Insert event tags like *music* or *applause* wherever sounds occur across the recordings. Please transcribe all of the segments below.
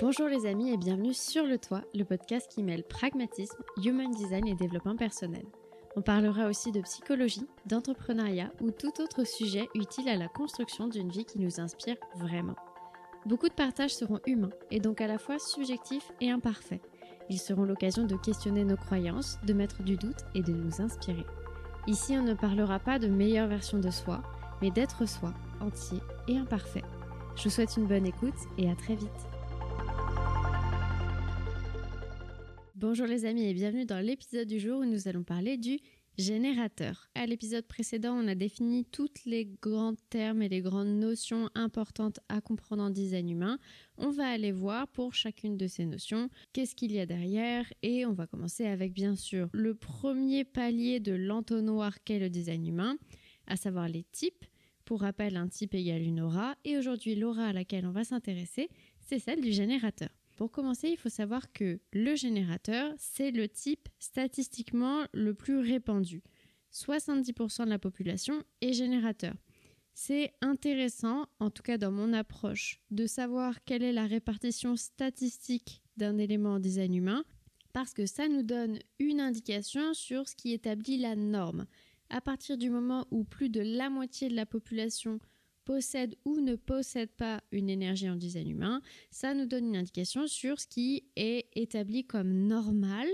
Bonjour les amis et bienvenue sur Le Toit, le podcast qui mêle pragmatisme, human design et développement personnel. On parlera aussi de psychologie, d'entrepreneuriat ou tout autre sujet utile à la construction d'une vie qui nous inspire vraiment. Beaucoup de partages seront humains et donc à la fois subjectifs et imparfaits. Ils seront l'occasion de questionner nos croyances, de mettre du doute et de nous inspirer. Ici, on ne parlera pas de meilleure version de soi, mais d'être soi, entier et imparfait. Je vous souhaite une bonne écoute et à très vite. Bonjour les amis et bienvenue dans l'épisode du jour où nous allons parler du générateur. À l'épisode précédent, on a défini toutes les grands termes et les grandes notions importantes à comprendre en design humain. On va aller voir pour chacune de ces notions qu'est-ce qu'il y a derrière et on va commencer avec bien sûr le premier palier de l'entonnoir qu'est le design humain, à savoir les types. Pour rappel, un type égale une aura et aujourd'hui l'aura à laquelle on va s'intéresser, c'est celle du générateur. Pour commencer, il faut savoir que le générateur, c'est le type statistiquement le plus répandu. 70% de la population est générateur. C'est intéressant, en tout cas dans mon approche, de savoir quelle est la répartition statistique d'un élément en design humain, parce que ça nous donne une indication sur ce qui établit la norme. À partir du moment où plus de la moitié de la population possède ou ne possède pas une énergie en design humain, ça nous donne une indication sur ce qui est établi comme normal,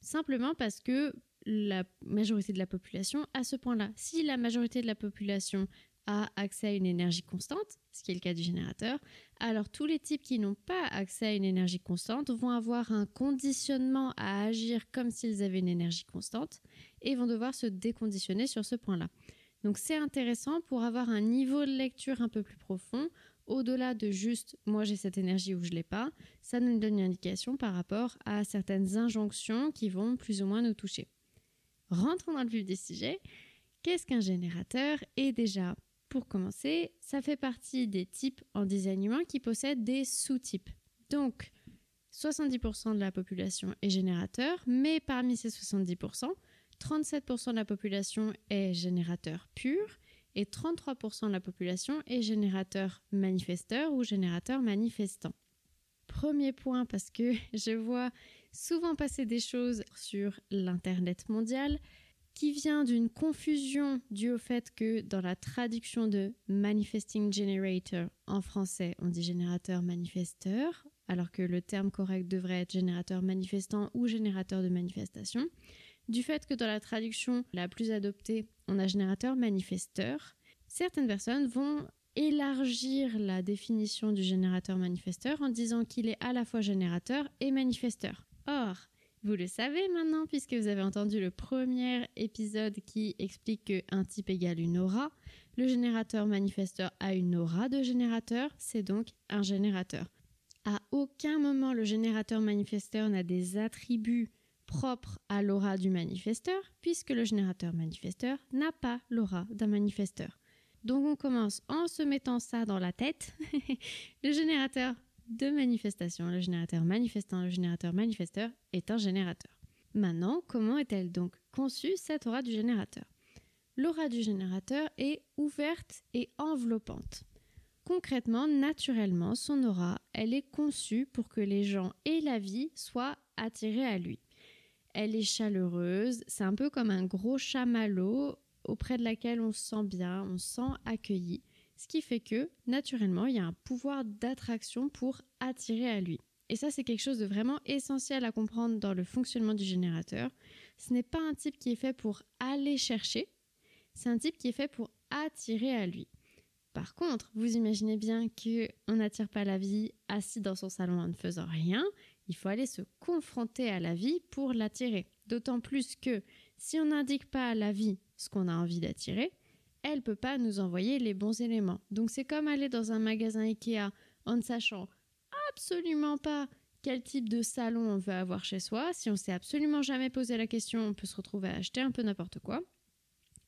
simplement parce que la majorité de la population a ce point-là. Si la majorité de la population a accès à une énergie constante, ce qui est le cas du générateur, alors tous les types qui n'ont pas accès à une énergie constante vont avoir un conditionnement à agir comme s'ils avaient une énergie constante et vont devoir se déconditionner sur ce point-là. Donc c'est intéressant pour avoir un niveau de lecture un peu plus profond, au-delà de juste moi j'ai cette énergie ou je l'ai pas, ça nous donne une indication par rapport à certaines injonctions qui vont plus ou moins nous toucher. Rentrons dans le vif du sujet. Qu'est-ce qu'un générateur? Et déjà, pour commencer, ça fait partie des types en design humain qui possèdent des sous-types. Donc, 70% de la population est générateur, mais parmi ces 70%, 37% de la population est générateur pur et 33% de la population est générateur manifesteur ou générateur manifestant. Premier point parce que *laughs* je vois souvent passer des choses sur l'Internet mondial qui vient d'une confusion due au fait que dans la traduction de manifesting generator en français, on dit générateur manifesteur, alors que le terme correct devrait être générateur manifestant ou générateur de manifestation du fait que dans la traduction la plus adoptée, on a générateur manifesteur, certaines personnes vont élargir la définition du générateur manifesteur en disant qu'il est à la fois générateur et manifesteur. Or, vous le savez maintenant puisque vous avez entendu le premier épisode qui explique qu'un type égale une aura. Le générateur manifesteur a une aura de générateur, c'est donc un générateur. À aucun moment le générateur manifesteur n'a des attributs propre à l'aura du manifesteur, puisque le générateur manifesteur n'a pas l'aura d'un manifesteur. Donc on commence en se mettant ça dans la tête. *laughs* le générateur de manifestation, le générateur manifestant, le générateur manifesteur est un générateur. Maintenant, comment est-elle donc conçue cette aura du générateur? L'aura du générateur est ouverte et enveloppante. Concrètement, naturellement, son aura, elle est conçue pour que les gens et la vie soient attirés à lui. Elle est chaleureuse, c'est un peu comme un gros chamallow auprès de laquelle on se sent bien, on se sent accueilli, ce qui fait que naturellement il y a un pouvoir d'attraction pour attirer à lui. Et ça c'est quelque chose de vraiment essentiel à comprendre dans le fonctionnement du générateur. Ce n'est pas un type qui est fait pour aller chercher, c'est un type qui est fait pour attirer à lui. Par contre, vous imaginez bien qu'on n'attire pas la vie assis dans son salon en ne faisant rien. Il faut aller se confronter à la vie pour l'attirer. D'autant plus que si on n'indique pas à la vie ce qu'on a envie d'attirer, elle peut pas nous envoyer les bons éléments. Donc c'est comme aller dans un magasin Ikea en ne sachant absolument pas quel type de salon on veut avoir chez soi. Si on s'est absolument jamais posé la question, on peut se retrouver à acheter un peu n'importe quoi.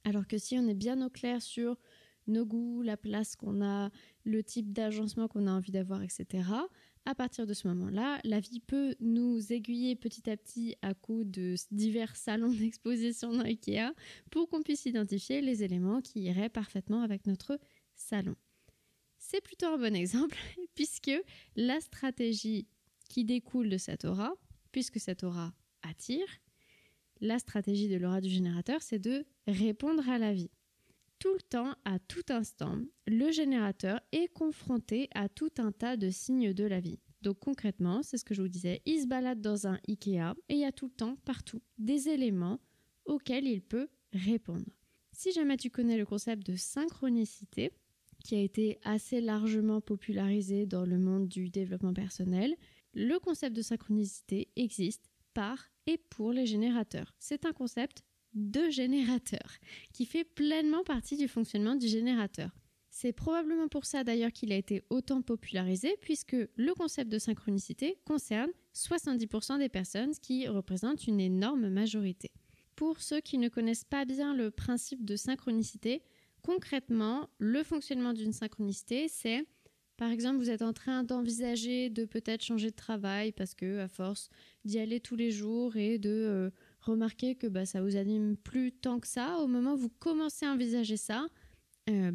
Alors que si on est bien au clair sur nos goûts, la place qu'on a, le type d'agencement qu'on a envie d'avoir, etc. À partir de ce moment-là, la vie peut nous aiguiller petit à petit à coup de divers salons *laughs* d'exposition dans Ikea pour qu'on puisse identifier les éléments qui iraient parfaitement avec notre salon. C'est plutôt un bon exemple *laughs* puisque la stratégie qui découle de cette aura, puisque cette aura attire, la stratégie de l'aura du générateur, c'est de répondre à la vie. Tout le temps, à tout instant, le générateur est confronté à tout un tas de signes de la vie. Donc concrètement, c'est ce que je vous disais, il se balade dans un Ikea et il y a tout le temps, partout, des éléments auxquels il peut répondre. Si jamais tu connais le concept de synchronicité, qui a été assez largement popularisé dans le monde du développement personnel, le concept de synchronicité existe par et pour les générateurs. C'est un concept de générateur qui fait pleinement partie du fonctionnement du générateur. C'est probablement pour ça d'ailleurs qu'il a été autant popularisé, puisque le concept de synchronicité concerne 70% des personnes, qui représente une énorme majorité. Pour ceux qui ne connaissent pas bien le principe de synchronicité, concrètement, le fonctionnement d'une synchronicité, c'est par exemple, vous êtes en train d'envisager de peut-être changer de travail parce que à force d'y aller tous les jours et de euh, remarquer que bah, ça vous anime plus tant que ça, au moment où vous commencez à envisager ça, euh,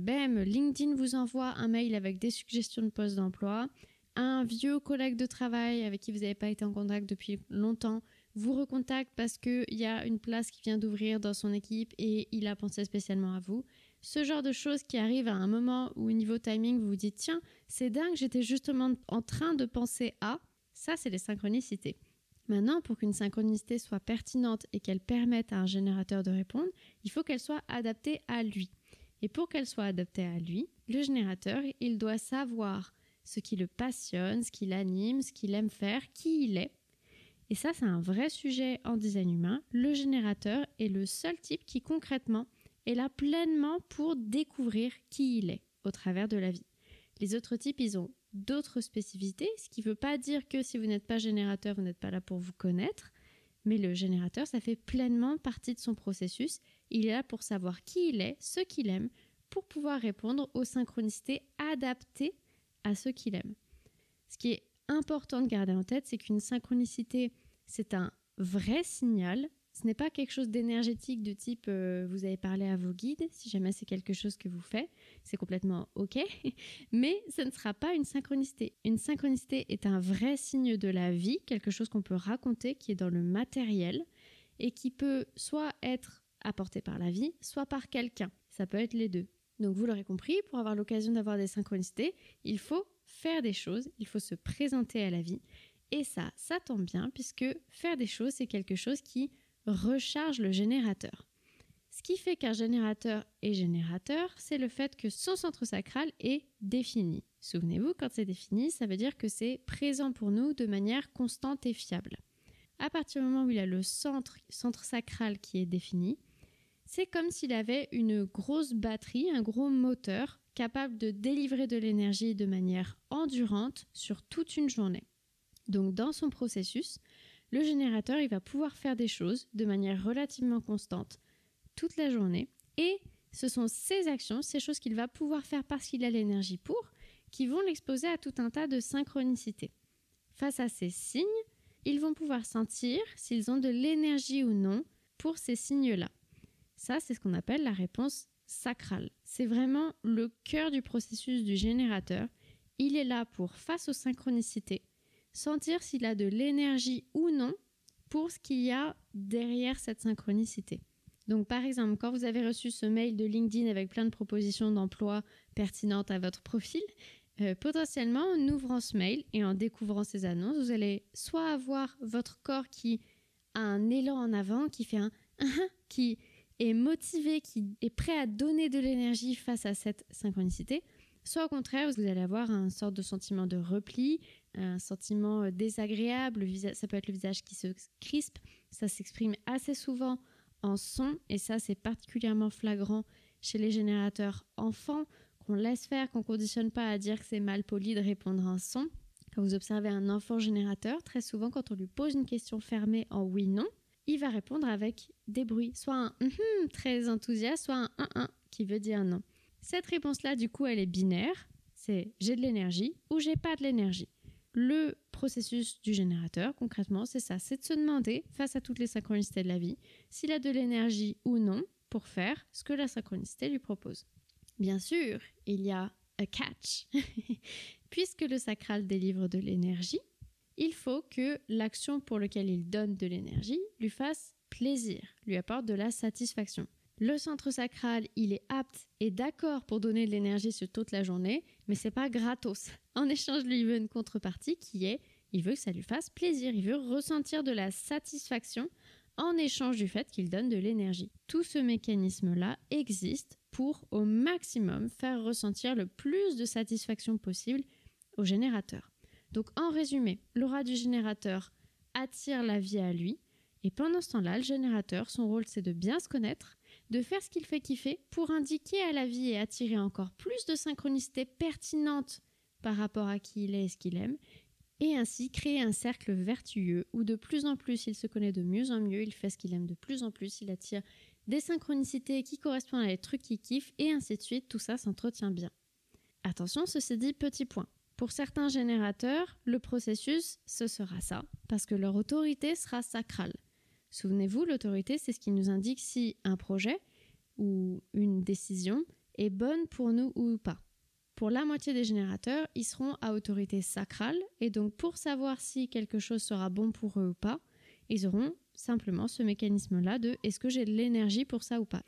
LinkedIn vous envoie un mail avec des suggestions de poste d'emploi. Un vieux collègue de travail avec qui vous n'avez pas été en contact depuis longtemps vous recontacte parce qu'il y a une place qui vient d'ouvrir dans son équipe et il a pensé spécialement à vous. Ce genre de choses qui arrivent à un moment où, au niveau timing, vous vous dites Tiens, c'est dingue, j'étais justement en train de penser à. Ça, c'est les synchronicités. Maintenant, pour qu'une synchronicité soit pertinente et qu'elle permette à un générateur de répondre, il faut qu'elle soit adaptée à lui. Et pour qu'elle soit adaptée à lui, le générateur, il doit savoir ce qui le passionne, ce qui l'anime, ce qu'il aime faire, qui il est. Et ça, c'est un vrai sujet en design humain. Le générateur est le seul type qui concrètement est là pleinement pour découvrir qui il est au travers de la vie. Les autres types, ils ont d'autres spécificités, ce qui ne veut pas dire que si vous n'êtes pas générateur, vous n'êtes pas là pour vous connaître. Mais le générateur, ça fait pleinement partie de son processus il est là pour savoir qui il est, ce qu'il aime, pour pouvoir répondre aux synchronicités adaptées à ce qu'il aime. Ce qui est important de garder en tête, c'est qu'une synchronicité, c'est un vrai signal. Ce n'est pas quelque chose d'énergétique de type euh, vous avez parlé à vos guides, si jamais c'est quelque chose que vous faites, c'est complètement OK, *laughs* mais ce ne sera pas une synchronicité. Une synchronicité est un vrai signe de la vie, quelque chose qu'on peut raconter, qui est dans le matériel et qui peut soit être apporté par la vie, soit par quelqu'un. Ça peut être les deux. Donc vous l'aurez compris, pour avoir l'occasion d'avoir des synchronicités, il faut faire des choses, il faut se présenter à la vie. Et ça, ça tombe bien, puisque faire des choses, c'est quelque chose qui recharge le générateur. Ce qui fait qu'un générateur est générateur, c'est le fait que son centre sacral est défini. Souvenez-vous, quand c'est défini, ça veut dire que c'est présent pour nous de manière constante et fiable. À partir du moment où il a le centre, centre sacral qui est défini, c'est comme s'il avait une grosse batterie, un gros moteur capable de délivrer de l'énergie de manière endurante sur toute une journée. Donc dans son processus, le générateur il va pouvoir faire des choses de manière relativement constante toute la journée et ce sont ces actions, ces choses qu'il va pouvoir faire parce qu'il a l'énergie pour, qui vont l'exposer à tout un tas de synchronicités. Face à ces signes, ils vont pouvoir sentir s'ils ont de l'énergie ou non pour ces signes-là. Ça, c'est ce qu'on appelle la réponse sacrale. C'est vraiment le cœur du processus du générateur. Il est là pour, face aux synchronicités, sentir s'il a de l'énergie ou non pour ce qu'il y a derrière cette synchronicité. Donc par exemple, quand vous avez reçu ce mail de LinkedIn avec plein de propositions d'emploi pertinentes à votre profil, euh, potentiellement en ouvrant ce mail et en découvrant ces annonces, vous allez soit avoir votre corps qui a un élan en avant, qui fait un *laughs* qui est motivé, qui est prêt à donner de l'énergie face à cette synchronicité, soit au contraire, vous allez avoir un sorte de sentiment de repli, un sentiment euh, désagréable, ça peut être le visage qui se crispe, ça s'exprime assez souvent en son, et ça c'est particulièrement flagrant chez les générateurs enfants, qu'on laisse faire, qu'on conditionne pas à dire que c'est mal poli de répondre en son. Quand vous observez un enfant générateur, très souvent quand on lui pose une question fermée en oui-non, il va répondre avec des bruits, soit un hum, très enthousiaste, soit un un un qui veut dire non. Cette réponse-là, du coup, elle est binaire. C'est j'ai de l'énergie ou j'ai pas de l'énergie. Le processus du générateur, concrètement, c'est ça, c'est de se demander, face à toutes les synchronicités de la vie, s'il a de l'énergie ou non pour faire ce que la synchronicité lui propose. Bien sûr, il y a a catch. *laughs* Puisque le sacral délivre de l'énergie, il faut que l'action pour laquelle il donne de l'énergie lui fasse plaisir, lui apporte de la satisfaction. Le centre sacral, il est apte et d'accord pour donner de l'énergie sur toute la journée, mais c'est pas gratos. En échange, lui, il veut une contrepartie qui est, il veut que ça lui fasse plaisir, il veut ressentir de la satisfaction en échange du fait qu'il donne de l'énergie. Tout ce mécanisme-là existe pour au maximum faire ressentir le plus de satisfaction possible au générateur. Donc en résumé, l'aura du générateur attire la vie à lui, et pendant ce temps-là, le générateur, son rôle c'est de bien se connaître, de faire ce qu'il fait kiffer pour indiquer à la vie et attirer encore plus de synchronicité pertinente par rapport à qui il est et ce qu'il aime, et ainsi créer un cercle vertueux où de plus en plus il se connaît de mieux en mieux, il fait ce qu'il aime de plus en plus, il attire des synchronicités qui correspondent à les trucs qu'il kiffe, et ainsi de suite, tout ça s'entretient bien. Attention, ceci dit, petit point. Pour certains générateurs, le processus, ce sera ça, parce que leur autorité sera sacrale. Souvenez-vous, l'autorité, c'est ce qui nous indique si un projet ou une décision est bonne pour nous ou pas. Pour la moitié des générateurs, ils seront à autorité sacrale, et donc pour savoir si quelque chose sera bon pour eux ou pas, ils auront simplement ce mécanisme-là de est-ce que j'ai de l'énergie pour ça ou pas?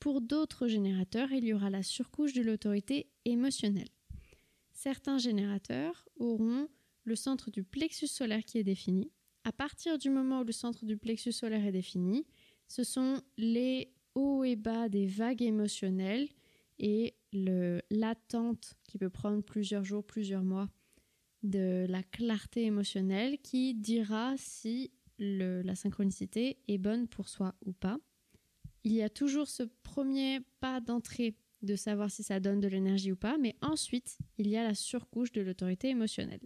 Pour d'autres générateurs, il y aura la surcouche de l'autorité émotionnelle. Certains générateurs auront le centre du plexus solaire qui est défini, à partir du moment où le centre du plexus solaire est défini, ce sont les hauts et bas des vagues émotionnelles et l'attente qui peut prendre plusieurs jours, plusieurs mois de la clarté émotionnelle qui dira si la synchronicité est bonne pour soi ou pas. Il y a toujours ce premier pas d'entrée de savoir si ça donne de l'énergie ou pas, mais ensuite, il y a la surcouche de l'autorité émotionnelle.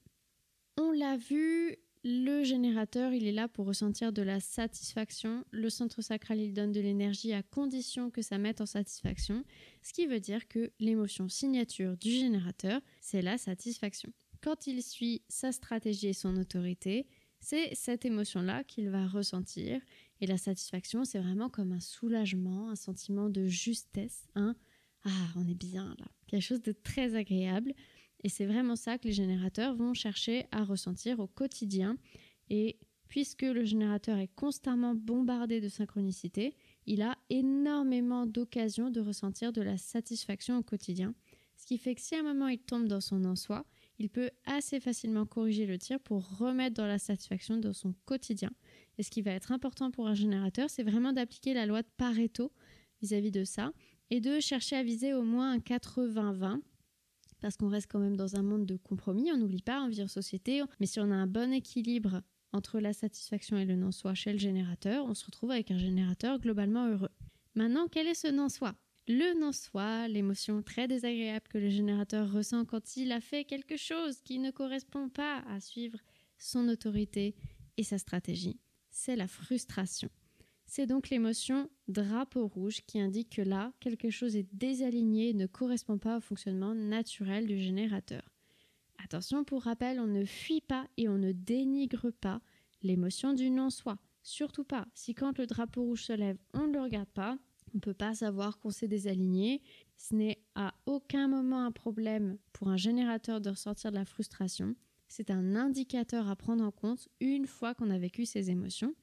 On l'a vu, le générateur, il est là pour ressentir de la satisfaction. Le centre sacral, il donne de l'énergie à condition que ça mette en satisfaction. Ce qui veut dire que l'émotion signature du générateur, c'est la satisfaction. Quand il suit sa stratégie et son autorité, c'est cette émotion-là qu'il va ressentir. Et la satisfaction, c'est vraiment comme un soulagement, un sentiment de justesse. Hein ah, on est bien là. Quelque chose de très agréable. Et c'est vraiment ça que les générateurs vont chercher à ressentir au quotidien. Et puisque le générateur est constamment bombardé de synchronicité, il a énormément d'occasions de ressentir de la satisfaction au quotidien. Ce qui fait que si à un moment il tombe dans son en-soi, il peut assez facilement corriger le tir pour remettre dans la satisfaction dans son quotidien. Et ce qui va être important pour un générateur, c'est vraiment d'appliquer la loi de Pareto vis-à-vis -vis de ça et de chercher à viser au moins un 80-20 parce qu'on reste quand même dans un monde de compromis, on n'oublie pas, on vit en société, mais si on a un bon équilibre entre la satisfaction et le non-soi chez le générateur, on se retrouve avec un générateur globalement heureux. Maintenant, quel est ce non-soi? Le non-soi, l'émotion très désagréable que le générateur ressent quand il a fait quelque chose qui ne correspond pas à suivre son autorité et sa stratégie, c'est la frustration. C'est donc l'émotion drapeau rouge qui indique que là, quelque chose est désaligné et ne correspond pas au fonctionnement naturel du générateur. Attention, pour rappel, on ne fuit pas et on ne dénigre pas l'émotion du non-soi. Surtout pas. Si quand le drapeau rouge se lève, on ne le regarde pas, on ne peut pas savoir qu'on s'est désaligné. Ce n'est à aucun moment un problème pour un générateur de ressentir de la frustration. C'est un indicateur à prendre en compte une fois qu'on a vécu ces émotions.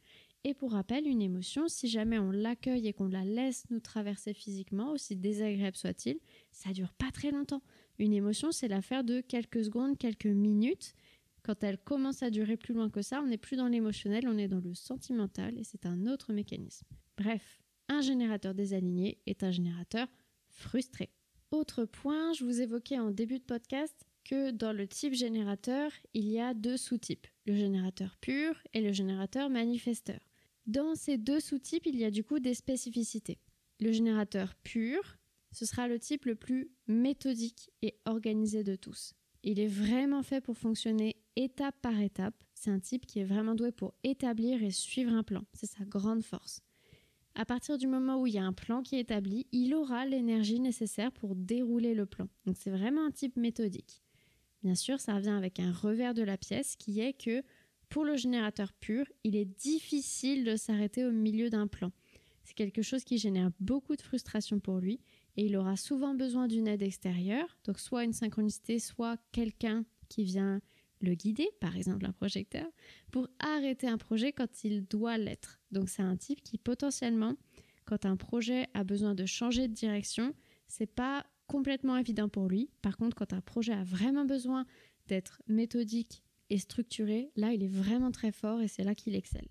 Et pour rappel, une émotion, si jamais on l'accueille et qu'on la laisse nous traverser physiquement, aussi désagréable soit-il, ça dure pas très longtemps. Une émotion, c'est l'affaire de quelques secondes, quelques minutes. Quand elle commence à durer plus loin que ça, on n'est plus dans l'émotionnel, on est dans le sentimental et c'est un autre mécanisme. Bref, un générateur désaligné est un générateur frustré. Autre point, je vous évoquais en début de podcast que dans le type générateur, il y a deux sous-types, le générateur pur et le générateur manifesteur. Dans ces deux sous-types, il y a du coup des spécificités. Le générateur pur, ce sera le type le plus méthodique et organisé de tous. Il est vraiment fait pour fonctionner étape par étape. C'est un type qui est vraiment doué pour établir et suivre un plan. C'est sa grande force. À partir du moment où il y a un plan qui est établi, il aura l'énergie nécessaire pour dérouler le plan. Donc c'est vraiment un type méthodique. Bien sûr, ça revient avec un revers de la pièce qui est que pour le générateur pur, il est difficile de s'arrêter au milieu d'un plan. C'est quelque chose qui génère beaucoup de frustration pour lui et il aura souvent besoin d'une aide extérieure, donc soit une synchronicité, soit quelqu'un qui vient le guider, par exemple un projecteur, pour arrêter un projet quand il doit l'être. Donc c'est un type qui potentiellement, quand un projet a besoin de changer de direction, c'est pas complètement évident pour lui. Par contre, quand un projet a vraiment besoin d'être méthodique et structuré, là il est vraiment très fort et c'est là qu'il excelle.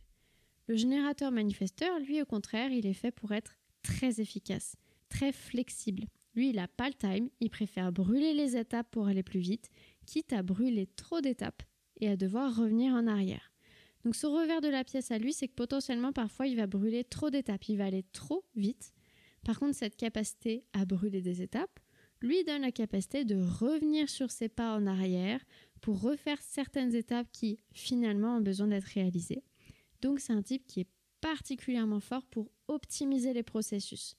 Le générateur manifesteur, lui au contraire, il est fait pour être très efficace, très flexible. Lui, il n'a pas le time, il préfère brûler les étapes pour aller plus vite, quitte à brûler trop d'étapes et à devoir revenir en arrière. Donc ce revers de la pièce à lui, c'est que potentiellement parfois il va brûler trop d'étapes, il va aller trop vite. Par contre, cette capacité à brûler des étapes lui donne la capacité de revenir sur ses pas en arrière pour refaire certaines étapes qui finalement ont besoin d'être réalisées. Donc c'est un type qui est particulièrement fort pour optimiser les processus.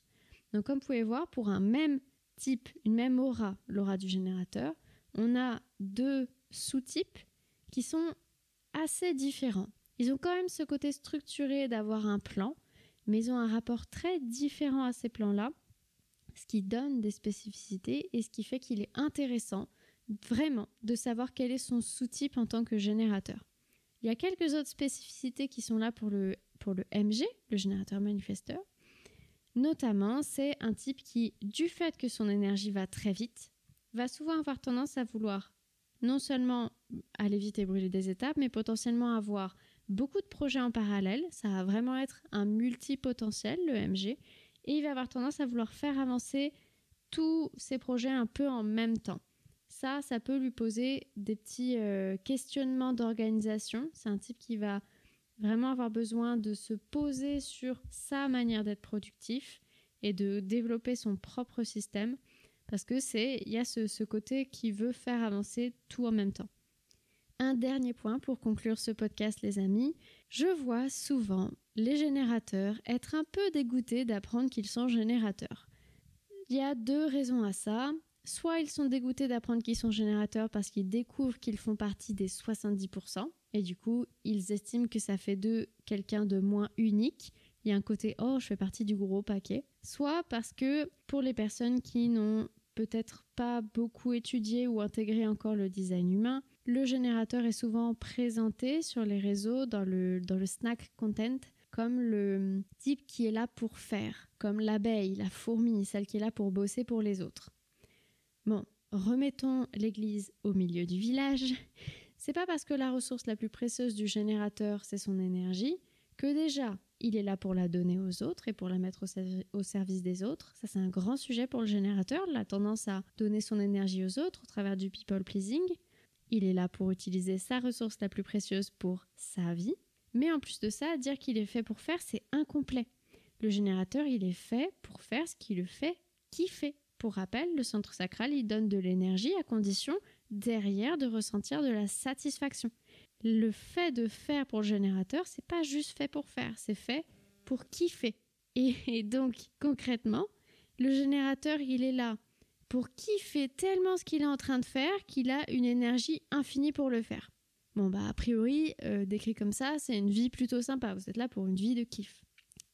Donc comme vous pouvez voir, pour un même type, une même aura, l'aura du générateur, on a deux sous-types qui sont assez différents. Ils ont quand même ce côté structuré d'avoir un plan, mais ils ont un rapport très différent à ces plans-là, ce qui donne des spécificités et ce qui fait qu'il est intéressant vraiment de savoir quel est son sous-type en tant que générateur. Il y a quelques autres spécificités qui sont là pour le, pour le MG, le générateur manifesteur. Notamment, c'est un type qui, du fait que son énergie va très vite, va souvent avoir tendance à vouloir non seulement aller vite et brûler des étapes, mais potentiellement avoir beaucoup de projets en parallèle. Ça va vraiment être un multipotentiel, le MG, et il va avoir tendance à vouloir faire avancer tous ses projets un peu en même temps. Ça, ça peut lui poser des petits euh, questionnements d'organisation. C'est un type qui va vraiment avoir besoin de se poser sur sa manière d'être productif et de développer son propre système parce que c'est il y a ce, côté qui veut faire avancer tout en même temps. Un dernier point pour conclure ce podcast les amis, je vois souvent les générateurs être un peu dégoûtés d'apprendre qu'ils sont générateurs. Il y a deux raisons à ça. Soit ils sont dégoûtés d'apprendre qu'ils sont générateurs parce qu'ils découvrent qu'ils font partie des 70%, et du coup ils estiment que ça fait d'eux quelqu'un de moins unique. Il y a un côté oh je fais partie du gros paquet. Soit parce que pour les personnes qui n'ont peut-être pas beaucoup étudié ou intégré encore le design humain, le générateur est souvent présenté sur les réseaux dans le, dans le snack content comme le type qui est là pour faire, comme l'abeille, la fourmi, celle qui est là pour bosser pour les autres. Bon, remettons l'église au milieu du village. C'est pas parce que la ressource la plus précieuse du générateur, c'est son énergie, que déjà il est là pour la donner aux autres et pour la mettre au, service des autres. Ça, c'est un grand sujet pour le générateur, la tendance à donner son énergie aux autres au travers du people pleasing. Il est là pour utiliser sa ressource la plus précieuse pour sa vie. Mais en plus de ça, dire qu'il est fait pour faire, c'est incomplet. Le générateur, il est fait pour faire ce qui le fait kiffer. Pour rappel, le centre sacral, il donne de l'énergie à condition derrière de ressentir de la satisfaction le fait de faire pour le générateur, c'est pas juste fait pour faire, c'est fait pour kiffer. Et, donc, concrètement, le générateur, il est là pour kiffer tellement ce qu'il est en train de faire qu'il a une énergie infinie pour le faire. Bon, bah, a priori, euh, décrit comme ça, c'est une vie plutôt sympa. Vous êtes là pour une vie de kiff.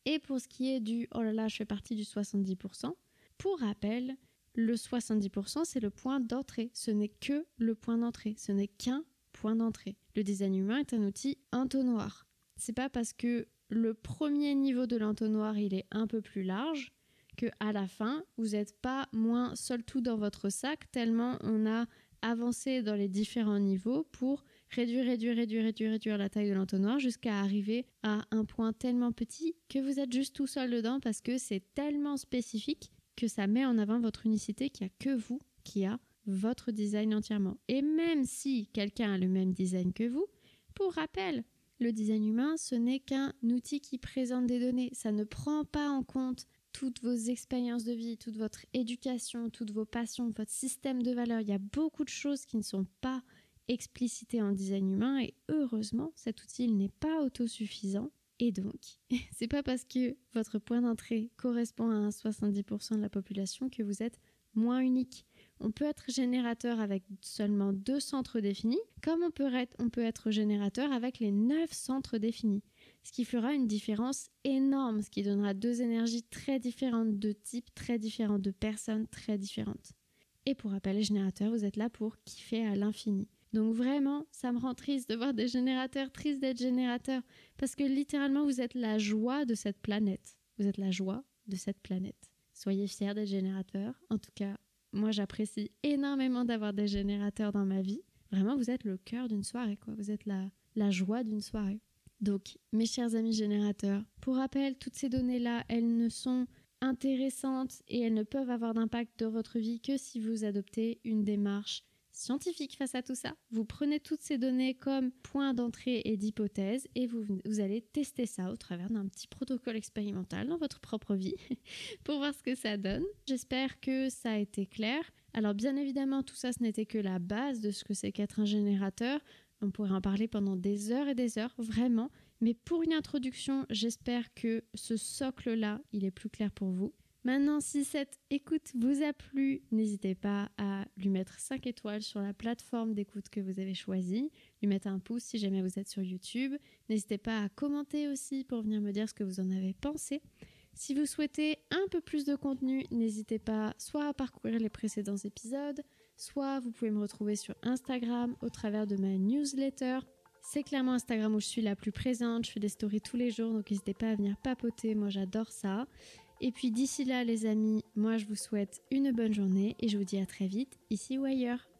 Et pour ce qui est du oh là là, je fais partie du 70%, pour rappel, le 70%, c'est le point d'entrée. Ce n'est que le point d'entrée. Ce n'est qu'un point d'entrée. Le design humain est un outil entonnoir. C'est pas parce que le premier niveau de l'entonnoir il est un peu plus large que à la fin vous n'êtes pas moins seul tout dans votre sac tellement on a avancé dans les différents niveaux pour réduire, réduire, réduire, réduire, réduire la taille de l'entonnoir jusqu'à arriver à un point tellement petit que vous êtes juste tout seul dedans parce que c'est tellement spécifique que ça met en avant votre unicité qu'il n'y a que vous qui a votre design entièrement. Et même si quelqu'un a le même design que vous, pour rappel, le design humain, ce n'est qu'un outil qui présente des données. Ça ne prend pas en compte toutes vos expériences de vie, toute votre éducation, toutes vos passions, votre système de valeurs. Il y a beaucoup de choses qui ne sont pas explicitées en design humain et heureusement, cet outil n'est pas autosuffisant. Et donc, *laughs* c'est pas parce que votre point d'entrée correspond à un 70% de la population que vous êtes moins unique. On peut être générateur avec seulement deux centres définis, comme on peut être, on générateur avec les neuf centres définis, ce qui fera une différence énorme, ce qui donnera deux énergies très différentes, de types très différents, de personnes très différentes. Et pour rappel, les générateurs, vous êtes là pour kiffer à l'infini. Donc vraiment, ça me rend triste de voir des générateurs, triste d'être générateur, parce que littéralement, vous êtes la joie de cette planète. Vous êtes la joie de cette planète. Soyez fiers d'être générateur. En tout cas, moi, j'apprécie énormément d'avoir des générateurs dans ma vie. Vraiment, vous êtes le cœur d'une soirée, quoi. Vous êtes la, la joie d'une soirée. Donc, mes chers amis générateurs, pour rappel, toutes ces données-là, elles ne sont intéressantes et elles ne peuvent avoir d'impact dans votre vie que si vous adoptez une démarche scientifique face à tout ça. Vous prenez toutes ces données comme point d'entrée et d'hypothèse et vous, vous, allez tester ça au travers d'un petit protocole expérimental dans votre propre vie *laughs* pour voir ce que ça donne. J'espère que ça a été clair. Alors bien évidemment, tout ça, ce n'était que la base de ce que c'est qu'être un générateur. On pourrait en parler pendant des heures et des heures, vraiment. Mais pour une introduction, j'espère que ce socle-là, il est plus clair pour vous. Maintenant, si cette écoute vous a plu, n'hésitez pas à lui mettre 5 étoiles sur la plateforme d'écoute que vous avez choisie, lui mettre un pouce si jamais vous êtes sur YouTube. N'hésitez pas à commenter aussi pour venir me dire ce que vous en avez pensé. Si vous souhaitez un peu plus de contenu, n'hésitez pas soit à parcourir les précédents épisodes, soit vous pouvez me retrouver sur Instagram au travers de ma newsletter. C'est clairement Instagram où je suis la plus présente, je fais des stories tous les jours, donc n'hésitez pas à venir papoter, moi j'adore ça. Et puis d'ici là les amis, moi je vous souhaite une bonne journée et je vous dis à très vite, ici ou ailleurs.